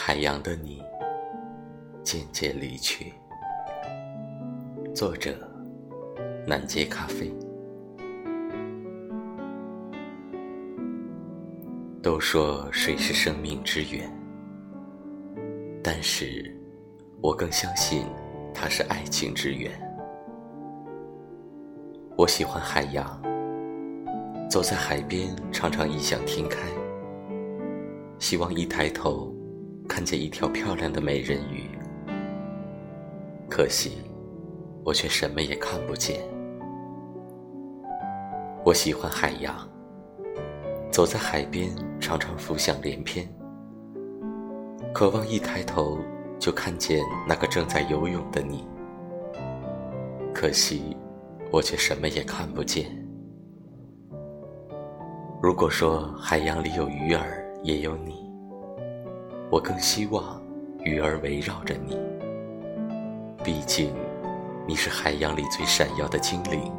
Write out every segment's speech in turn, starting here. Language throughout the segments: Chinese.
海洋的你渐渐离去。作者：南街咖啡。都说水是生命之源，但是我更相信它是爱情之源。我喜欢海洋，走在海边，常常异想天开，希望一抬头。看见一条漂亮的美人鱼，可惜我却什么也看不见。我喜欢海洋，走在海边常常浮想联翩，渴望一抬头就看见那个正在游泳的你。可惜我却什么也看不见。如果说海洋里有鱼儿，也有你。我更希望鱼儿围绕着你，毕竟你是海洋里最闪耀的精灵。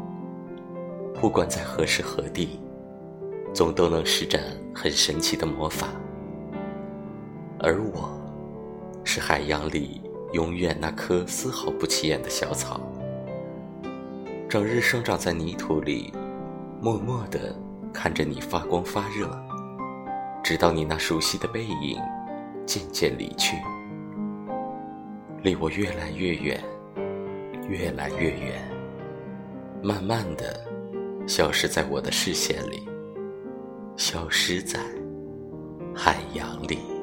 不管在何时何地，总都能施展很神奇的魔法。而我，是海洋里永远那棵丝毫不起眼的小草，整日生长在泥土里，默默地看着你发光发热，直到你那熟悉的背影。渐渐离去，离我越来越远，越来越远，慢慢的消失在我的视线里，消失在海洋里。